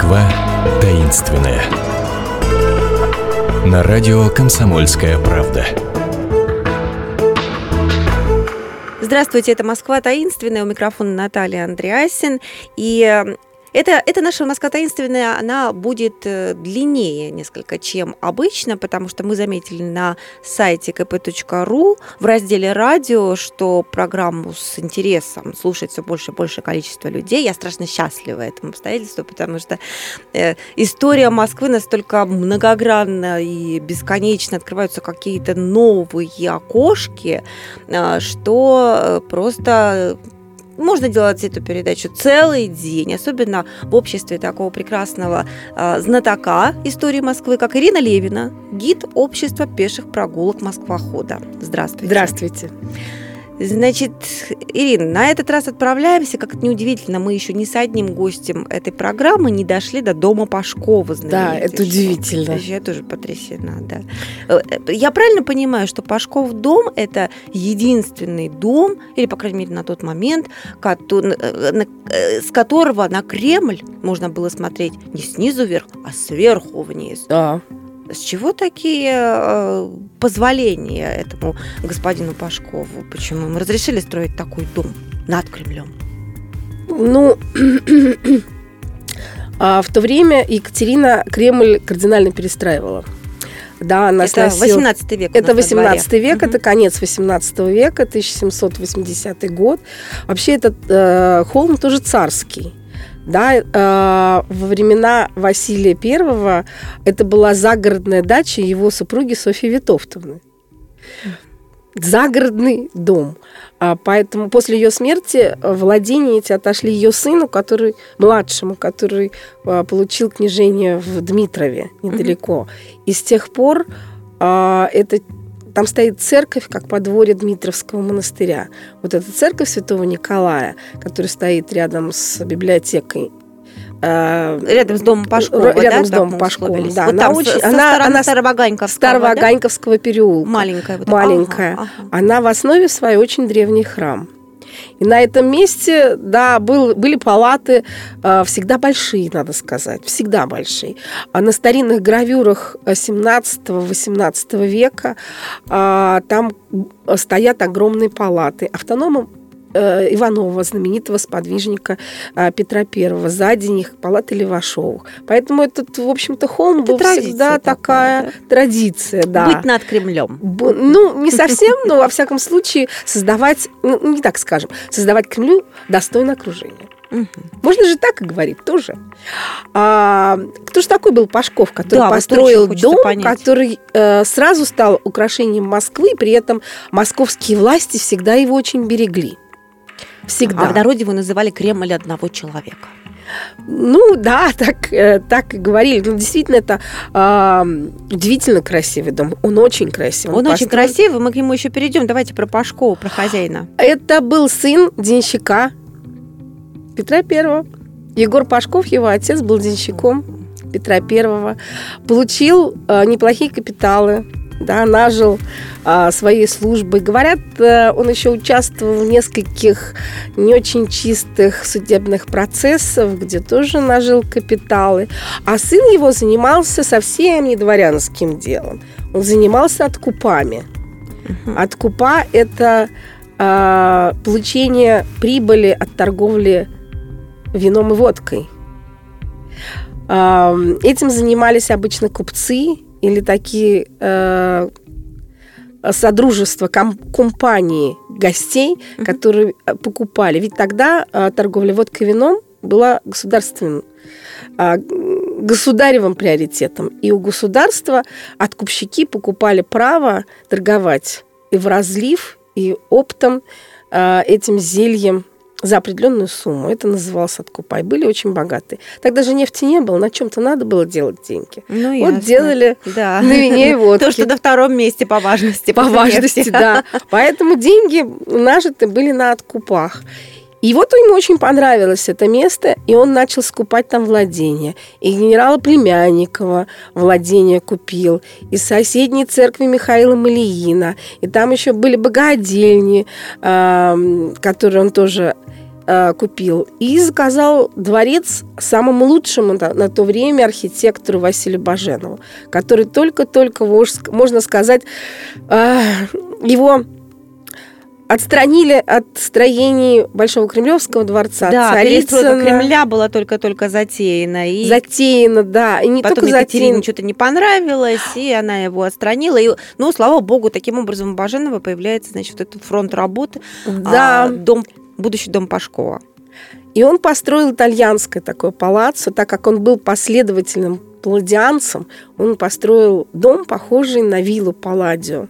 Москва таинственная. На радио «Комсомольская правда». Здравствуйте, это Москва таинственная. У микрофона Наталья Андреасин. И э, это, это наша Москва таинственная, она будет э, длиннее несколько, чем обычно, потому что мы заметили на сайте kp.ru в разделе «Радио», что программу с интересом слушает все больше и больше количество людей. Я страшно счастлива этому обстоятельству, потому что э, история Москвы настолько многогранна и бесконечно открываются какие-то новые окошки, э, что э, просто можно делать эту передачу целый день, особенно в обществе такого прекрасного э, знатока истории Москвы, как Ирина Левина, гид общества пеших прогулок Москвохода. Здравствуйте. Здравствуйте. Значит, Ирина, на этот раз отправляемся, как это неудивительно, мы еще не с одним гостем этой программы не дошли до дома Пашкова. Да, это удивительно. Я тоже потрясена, да. Э, я правильно понимаю, что Пашков дом – это единственный дом, или, по крайней мере, на тот момент, э, э, с которого на Кремль можно было смотреть не снизу вверх, а сверху вниз. Да. С чего такие э, позволения этому господину Пашкову? Почему ему разрешили строить такой дом над Кремлем? Ну, а в то время Екатерина Кремль кардинально перестраивала. Да, она это сносила... 18 век. Это 18 век, угу. это конец 18 века, 1780 год. Вообще этот э, холм тоже царский. Да, э, во времена Василия Первого это была загородная дача его супруги Софьи Витовтовны. Загородный дом. А поэтому после ее смерти владения эти отошли ее сыну, который младшему, который а, получил княжение в Дмитрове недалеко. Mm-hmm. И с тех пор а, это там стоит церковь, как подворье Дмитровского монастыря. Вот эта церковь Святого Николая, которая стоит рядом с библиотекой э, Рядом с домом Пашкова, Рядом да, с домом Пашкова, да. Вот она там, очень, со она, она Староваганьковского, Староваганьковского да? переулка. Маленькая. Вот маленькая. Ага, ага. Она в основе своей очень древний храм. И на этом месте, да, был, были палаты э, всегда большие, надо сказать, всегда большие. А на старинных гравюрах 17-18 века э, там стоят огромные палаты. Автономом Э, Иванова, знаменитого сподвижника э, Петра Первого. Сзади них палаты Левашовых. Поэтому этот, в общем-то, холм был всегда такая, да? традиция. Да. Быть над Кремлем. Б- ну, не совсем, но, во всяком случае, создавать, ну, не так скажем, создавать Кремлю достойное окружение. Угу. Можно же так и говорить тоже. А, кто же такой был Пашков, который да, построил вот дом, понять. который э, сразу стал украшением Москвы, при этом московские власти всегда его очень берегли. Всегда. А в народе его называли Кремль одного человека. Ну да, так, э, так и говорили. Ну, действительно, это э, удивительно красивый дом. Он очень красивый. Он, он очень красивый. Мы к нему еще перейдем. Давайте про Пашкова, про хозяина. Это был сын денщика Петра Первого. Егор Пашков, его отец, был денщиком Петра Первого. Получил э, неплохие капиталы да, нажил а, своей службой. Говорят, а, он еще участвовал в нескольких не очень чистых судебных процессах, где тоже нажил капиталы. А сын его занимался совсем не дворянским делом. Он занимался откупами. Угу. Откупа – это а, получение прибыли от торговли вином и водкой. Этим занимались обычно купцы или такие э, содружества, ком, компании гостей, mm-hmm. которые э, покупали. Ведь тогда э, торговля водкой и вином была государственным э, государевым приоритетом. И у государства откупщики покупали право торговать и в разлив, и оптом э, этим зельем за определенную сумму. Это называлось откупай. Были очень богатые. Тогда же нефти не было, на чем-то надо было делать деньги. Ну, вот ясно. делали да. на вине и водке. То, что на втором месте по важности. По важности, да. Поэтому деньги нажиты были на откупах. И вот ему очень понравилось это место, и он начал скупать там владения. И генерала Племянникова владение купил, и соседней церкви Михаила Малиина, и там еще были богадельни, которые он тоже э, купил и заказал дворец самому лучшему на, на то время архитектору Василию Баженову, который только-только, можно сказать, э, его отстранили от строений Большого Кремлевского дворца. Да, перестройка Кремля была только-только затеяна. И затеяна, да. И не потом только Екатерине затеяна. что-то не понравилось, и она его отстранила. И, ну, слава богу, таким образом у Баженова появляется, значит, этот фронт работы. Да. А, дом, будущий дом Пашкова. И он построил итальянское такое палаццо, так как он был последовательным палладианцем, он построил дом, похожий на виллу Палладио.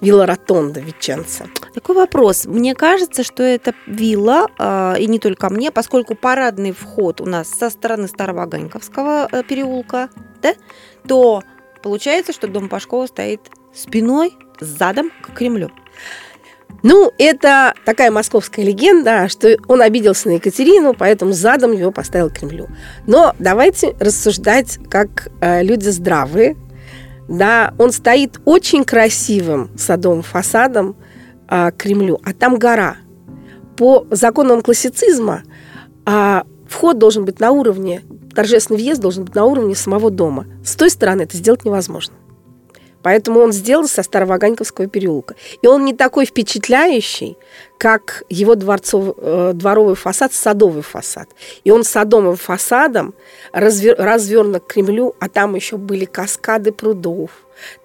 Вилла Ротонда Веченца. Такой вопрос. Мне кажется, что это вилла, э, и не только мне, поскольку парадный вход у нас со стороны Старого Оганьковского э, переулка, да, то получается, что дом Пашкова стоит спиной, задом к Кремлю. Ну, это такая московская легенда, что он обиделся на Екатерину, поэтому задом его поставил к Кремлю. Но давайте рассуждать как э, люди здравые, да, он стоит очень красивым садовым фасадом а, к Кремлю, а там гора. По законам классицизма а, вход должен быть на уровне, торжественный въезд должен быть на уровне самого дома. С той стороны это сделать невозможно. Поэтому он сделал со Старого Оганьковского переулка. И он не такой впечатляющий, как его дворцов, э, дворовый фасад, садовый фасад. И он садовым фасадом развер, развернут к Кремлю, а там еще были каскады прудов,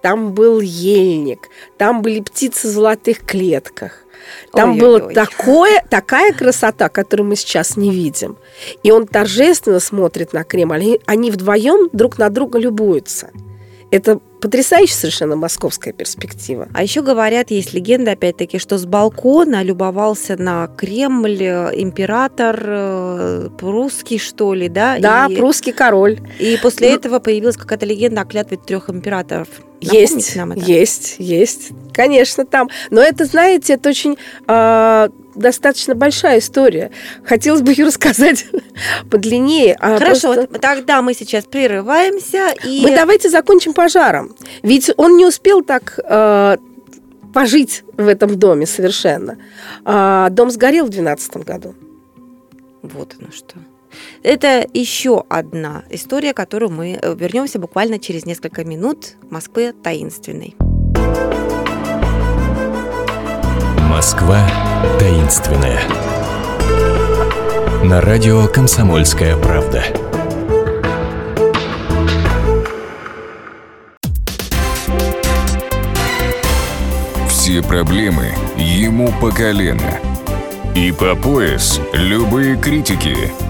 там был ельник, там были птицы в золотых клетках. Там была такое, такая красота, которую мы сейчас не видим. И он торжественно смотрит на Кремль. Они, они вдвоем друг на друга любуются. Это потрясающая совершенно московская перспектива. А еще говорят, есть легенда, опять-таки, что с балкона любовался на Кремль э, император э, прусский, что ли, да? Да, и, прусский король. И после ну, этого появилась какая-то легенда о клятве трех императоров. Напомните есть, нам это? есть, есть, конечно, там. Но это, знаете, это очень э, достаточно большая история. Хотелось бы ее рассказать подлиннее. А Хорошо, просто... вот тогда мы сейчас прерываемся и... Мы давайте закончим пожаром. Ведь он не успел так э, пожить в этом доме совершенно. А дом сгорел в 2012 году. Вот оно что. Это еще одна история, которую мы э, вернемся буквально через несколько минут. Москвы таинственной. Москва таинственная. На радио «Комсомольская правда». Все проблемы ему по колено. И по пояс любые критики.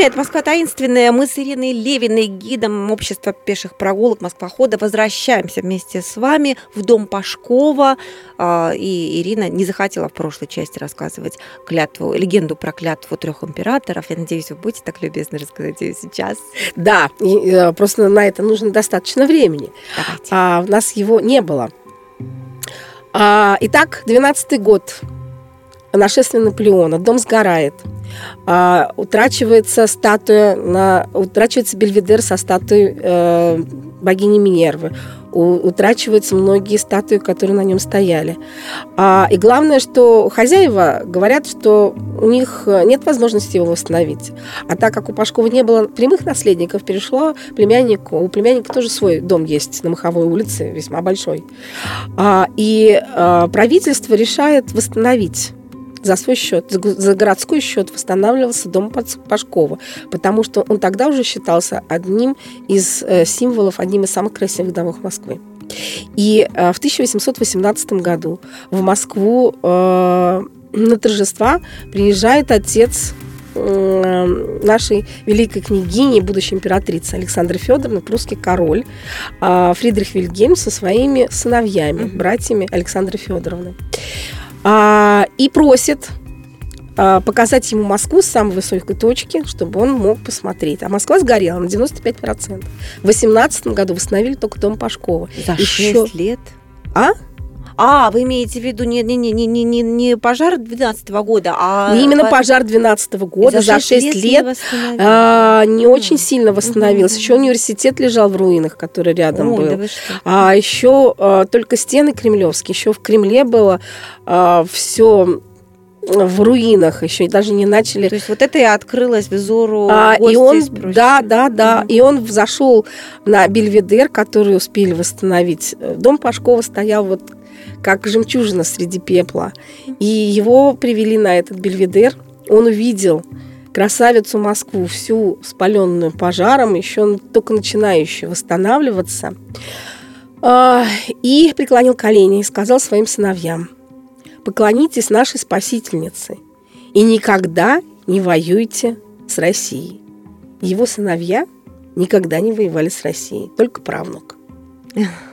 Друзья, это «Москва таинственная». Мы с Ириной Левиной, гидом общества пеших прогулок Москвохода, возвращаемся вместе с вами в дом Пашкова. А, и Ирина не захотела в прошлой части рассказывать клятву, легенду про клятву трех императоров. Я надеюсь, вы будете так любезны рассказать ее сейчас. Да, э, просто на это нужно достаточно времени. Давайте. А у нас его не было. А, итак, 12-й год. Нашествие Наполеона. Дом сгорает а, утрачивается статуя, на, утрачивается Бельведер со статуей э, богини Минервы, у, утрачиваются многие статуи, которые на нем стояли. А, и главное, что хозяева говорят, что у них нет возможности его восстановить. А так как у Пашкова не было прямых наследников, перешло племяннику. У племянника тоже свой дом есть на Маховой улице, весьма большой. А, и а, правительство решает восстановить за свой счет, за, городской счет восстанавливался дом Пашкова, потому что он тогда уже считался одним из э, символов, одним из самых красивых домов Москвы. И э, в 1818 году в Москву э, на торжества приезжает отец нашей великой княгини, будущей императрицы Александры Федоровны, прусский король э, Фридрих Вильгельм со своими сыновьями, братьями Александры Федоровны. А, и просит а, показать ему Москву с самой высокой точки, чтобы он мог посмотреть. А Москва сгорела на 95%. В 18 году восстановили только дом Пашкова. За Еще- 6 лет? А? А, вы имеете в виду не, не, не, не, не, не, не пожар 12 года, а... Не именно по- пожар 12 года, за 6 не лет восстановили. а, не очень сильно восстановился. Еще университет лежал в руинах, который рядом Ой, был. да? А еще а, только стены кремлевские. Еще в Кремле было все в руинах. Еще даже не начали То есть вот это и открылось взору А, и он, да, да, да, Мгм. и он зашел на Бельведер, который успели восстановить. Дом Пашкова стоял вот как жемчужина среди пепла. И его привели на этот Бельведер. Он увидел красавицу Москву, всю спаленную пожаром, еще только начинающую восстанавливаться. А, И преклонил колени и сказал своим сыновьям, поклонитесь нашей спасительнице и никогда не воюйте с Россией. Его сыновья никогда не воевали с Россией, только правнук.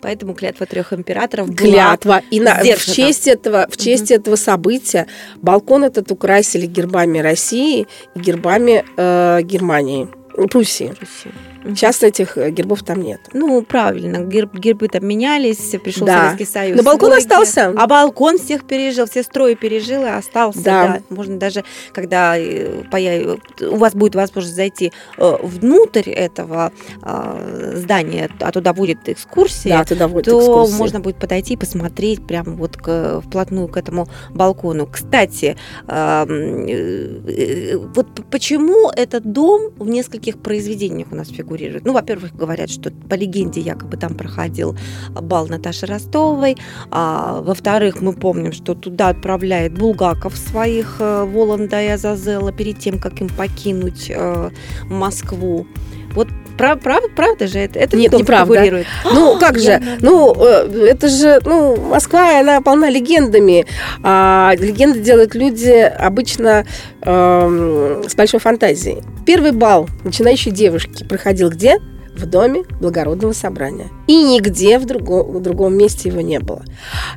Поэтому клятва трех императоров была Клятва. И на- в честь, этого, в честь этого события балкон этот украсили гербами России и гербами э, Германии, Пруссии. Пруссии. Сейчас этих э, гербов там нет. Ну, правильно, герб- гербы там менялись, пришел Да. Советский Союз. Но балкон свой остался. А балкон всех пережил, все строи пережил и остался. Да. Да. Можно даже, когда э, появ- у вас будет возможность зайти э, внутрь этого э, здания, а туда будет экскурсия, Да, туда вот то экскурсии. можно будет подойти и посмотреть прямо вот к, вплотную к этому балкону. Кстати, вот почему этот дом в нескольких произведениях у нас фигурирует? Ну, во-первых, говорят, что по легенде якобы там проходил бал Наташи Ростовой, а, во-вторых, мы помним, что туда отправляет Булгаков своих э, Воланда и Азазела перед тем, как им покинуть э, Москву. Вот прав- прав- правда же это? Это Нет, неправда. фигурирует? Ну, как же? Ну, э, это же, ну, Москва, она полна легендами. А легенды делают люди обычно эм, с большой фантазией. Первый бал начинающей девушки проходил где? В доме благородного собрания. И нигде в, друго- в другом месте его не было.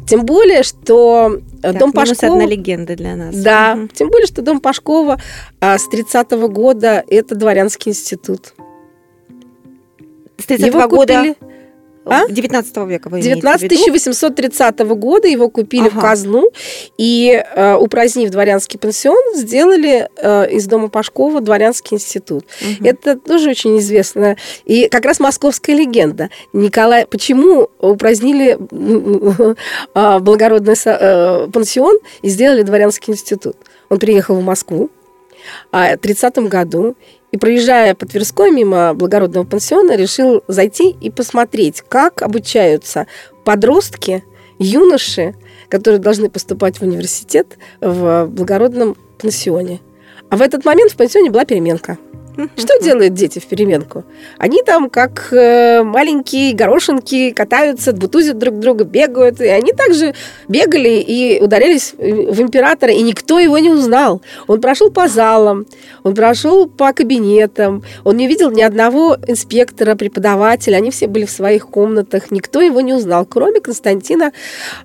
Тем более, что э, Так, дом Пашкова... одна легенда для нас. Да, Мгм. тем более, что дом Пашкова а, с 30-го года это дворянский институт. С 30 Его года купили- А? 19 века вы имеете 19 в виду? 1830 года его купили в Ага. казну и, э, упразднив дворянский пансион, сделали э, из дома Пашкова дворянский институт. Мгм. Это тоже очень известно. И как раз московская легенда. Николай, почему упразднили а, благородный э, пансион и сделали дворянский институт? Он приехал в Москву а, в 30 году и, проезжая по Тверской мимо благородного пансиона, решил зайти и посмотреть, как обучаются подростки, юноши, которые должны поступать в университет в благородном пансионе. А в этот момент в пансионе была переменка. Что делают дети в переменку? Они там, как э, маленькие горошинки, катаются, бутузят друг друга, бегают. И они также бегали и ударились в императора, и никто его не узнал. Он прошел по залам, он прошел по кабинетам, он не видел ни одного инспектора, преподавателя. Они все были в своих комнатах. Никто его не узнал, кроме Константина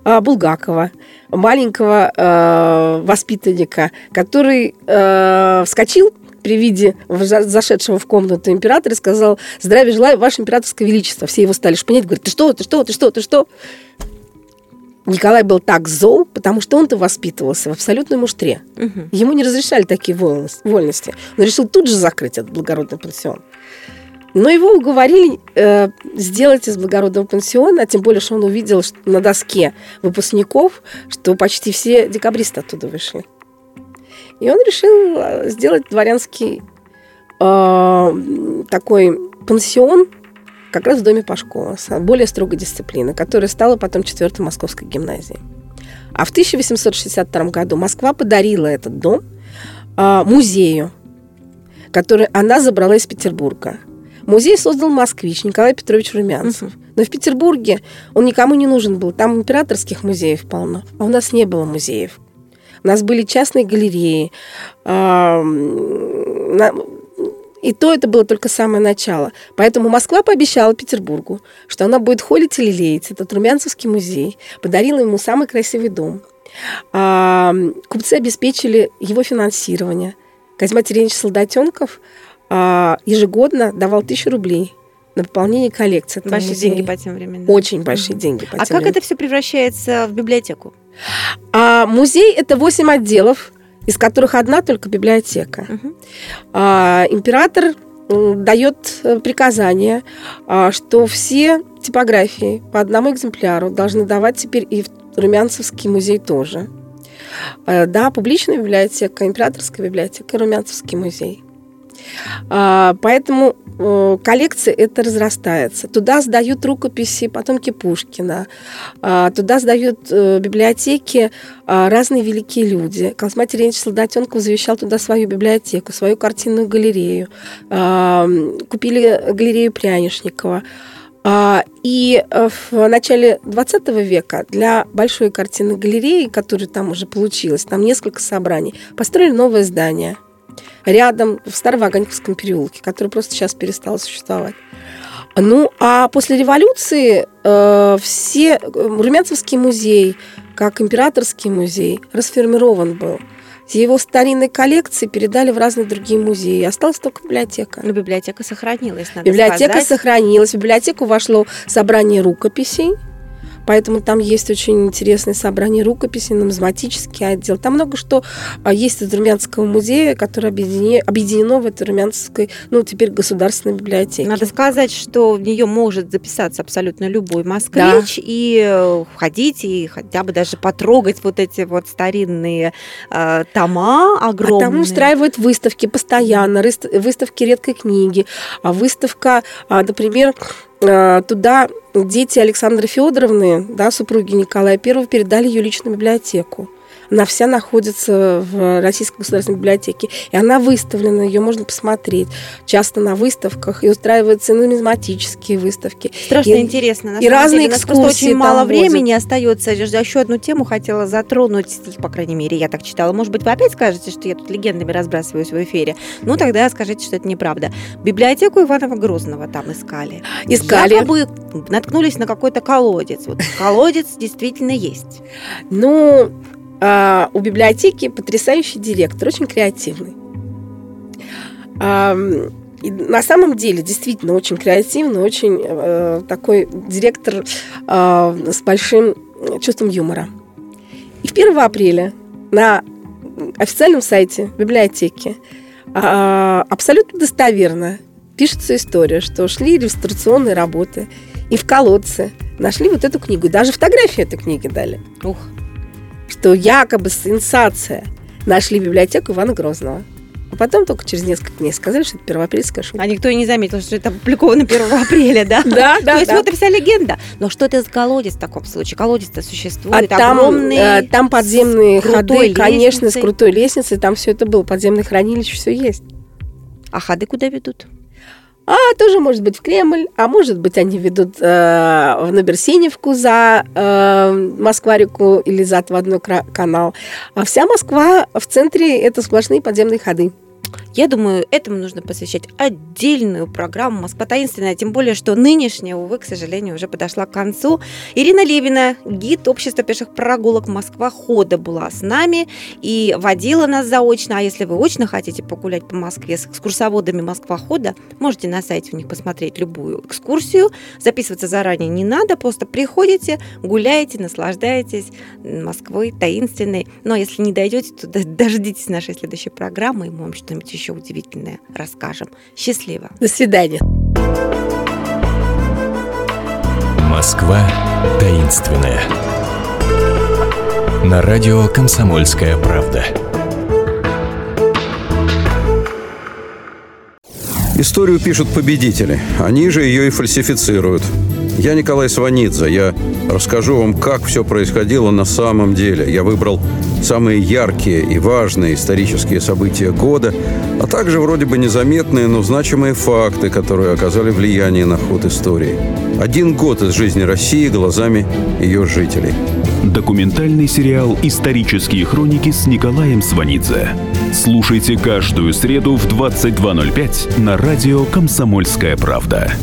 а, Булгакова, маленького э, воспитанника, который э, вскочил при виде за- зашедшего в комнату императора сказал «Здравия желаю, ваше императорское величество». Все его стали шпынять, говорят, ты что, ты что, ты что, ты что? Николай был так зол, потому что он-то воспитывался в абсолютной муштре. Мгм. Ему не разрешали такие вольнос- вольности. Он решил тут же закрыть этот благородный пансион. Но его уговорили э, сделать из благородного пансиона, а тем более, что он увидел что на доске выпускников, что почти все декабристы оттуда вышли. И он решил э, сделать дворянский э, такой пансион как раз в доме Пашкова с более строгой дисциплиной, которая стала потом четвертой московской гимназией. А в 1862 году Москва подарила этот дом а, музею, который она забрала из Петербурга. Музей создал москвич Николай Петрович Румянцев. Но в Петербурге он никому не нужен был. Там императорских музеев полно. А у нас не было музеев. У нас были частные галереи. А, и то это было только самое начало. Поэтому Москва пообещала Петербургу, что она будет холить и лелеять этот Румянцевский музей. Подарила ему самый красивый дом. А, купцы обеспечили его финансирование. Козьма Терентьевич Солдатенков а, ежегодно давал тысячу рублей на пополнение коллекции. Большие музея. деньги по тем временам. Очень большие деньги. По а тем как временам. это все превращается в библиотеку? А музей это 8 отделов, из которых одна только библиотека. Мгм. А, император дает э, приказание, а, что все типографии по одному экземпляру должны давать теперь и в Румянцевский музей тоже. Э, Да, публичная библиотека, императорская библиотека и Румянцевский музей. А, Поэтому э, коллекция это разрастается. Туда сдают рукописи потомки Пушкина, а, туда сдают э, библиотеки а, разные великие люди. Козьма Терентьевич Солдатенков завещал туда свою библиотеку, свою картинную галерею. А, Купили галерею Прянишникова. И э, в начале 20 века для большой картинной галереи, которая там уже получилась, там несколько собраний, построили новое здание рядом в Староваганьковском переулке, который просто сейчас перестал существовать. Ну, а после революции э, все э, Румянцевский музей, как императорский музей, расформирован был. Его старинные коллекции передали в разные другие музеи. Осталась только библиотека. Но библиотека сохранилась, надо Библиотека сказать. сохранилась. В библиотеку вошло собрание рукописей. Поэтому там есть очень интересное собрание рукописей, нумизматический отдел. Там много что а, есть из Румянского музея, которое объединено, объединено в этой Румянцевской, ну, теперь государственной библиотеке. Надо сказать, что в нее может записаться абсолютно любой москвич и э, входить, и хотя бы даже потрогать вот эти вот старинные э, тома А огромные. там устраивают выставки постоянно, выставки редкой книги, а выставка, а, например, а, туда дети Александры Федоровны, да, супруги Николая I, передали ее личную библиотеку. Она вся находится в Российской государственной библиотеке. И она выставлена, ее можно посмотреть. Часто на выставках. И устраиваются нумизматические выставки. Страшно И- интересно. На и разные деле. У нас экскурсии очень мало времени остается. Я же еще одну тему хотела затронуть, по крайней мере, я так читала. Может быть, вы опять скажете, что я тут легендами разбрасываюсь в эфире. Ну, тогда скажите, что это неправда. Библиотеку Иванова Грозного там искали. Искали. Якобы наткнулись на какой-то колодец. Вот колодец действительно есть. Ну, а, у библиотеки потрясающий директор, очень креативный. Ам, и на самом деле, действительно, очень креативный, очень э, такой директор э, с большим чувством юмора. И в 1 апреля на официальном сайте библиотеки а, абсолютно достоверно пишется история, что шли реставрационные работы, и в колодце нашли вот эту книгу. Даже фотографию этой книги дали Ух, что якобы сенсация нашли библиотеку Ивана Грозного. А потом только через несколько дней сказали, что это первоапрельская шутка. а никто и не заметил, что это опубликовано 1 апреля, да? Да, То есть вот и вся легенда. Но что это за колодец в таком случае? Колодец-то А существует, там, огромный. э, там подземные ходы, конечно, с крутой лестницей, там все это было, подземное хранилище, все есть. А ходы куда ведут? А тоже может быть в Кремль, а может быть они ведут э, в Наберсеневку за э, Москва-реку или за отводной канал. А вся Москва в центре это сплошные подземные ходы. Я думаю, этому нужно посвящать отдельную программу «Москва таинственная», тем более, что нынешняя, увы, к сожалению, уже подошла к концу. Ирина Левина, гид общества пеших прогулок «Москва хода» была с нами и водила нас заочно. А если вы очно хотите погулять по Москве с экскурсоводами «Москва хода», можете на сайте у них посмотреть любую экскурсию. Записываться заранее не надо, просто приходите, гуляете, наслаждаетесь Москвой таинственной. Но если не дойдете, то дождитесь нашей следующей программы, и мы вам что-нибудь еще удивительное расскажем. Счастливо! До свидания. Москва таинственная. На радио «Комсомольская правда». Историю пишут победители. Они же ее и фальсифицируют. Я Николай Сванидзе. Я расскажу вам, как все происходило на самом деле. Я выбрал самые яркие и важные исторические события года, а также вроде бы незаметные, но значимые факты, которые оказали влияние на ход истории. Один год из жизни России глазами ее жителей. Документальный сериал «Исторические хроники» с Николаем Сванидзе. Слушайте каждую среду в 22.05 на радио «Комсомольская правда».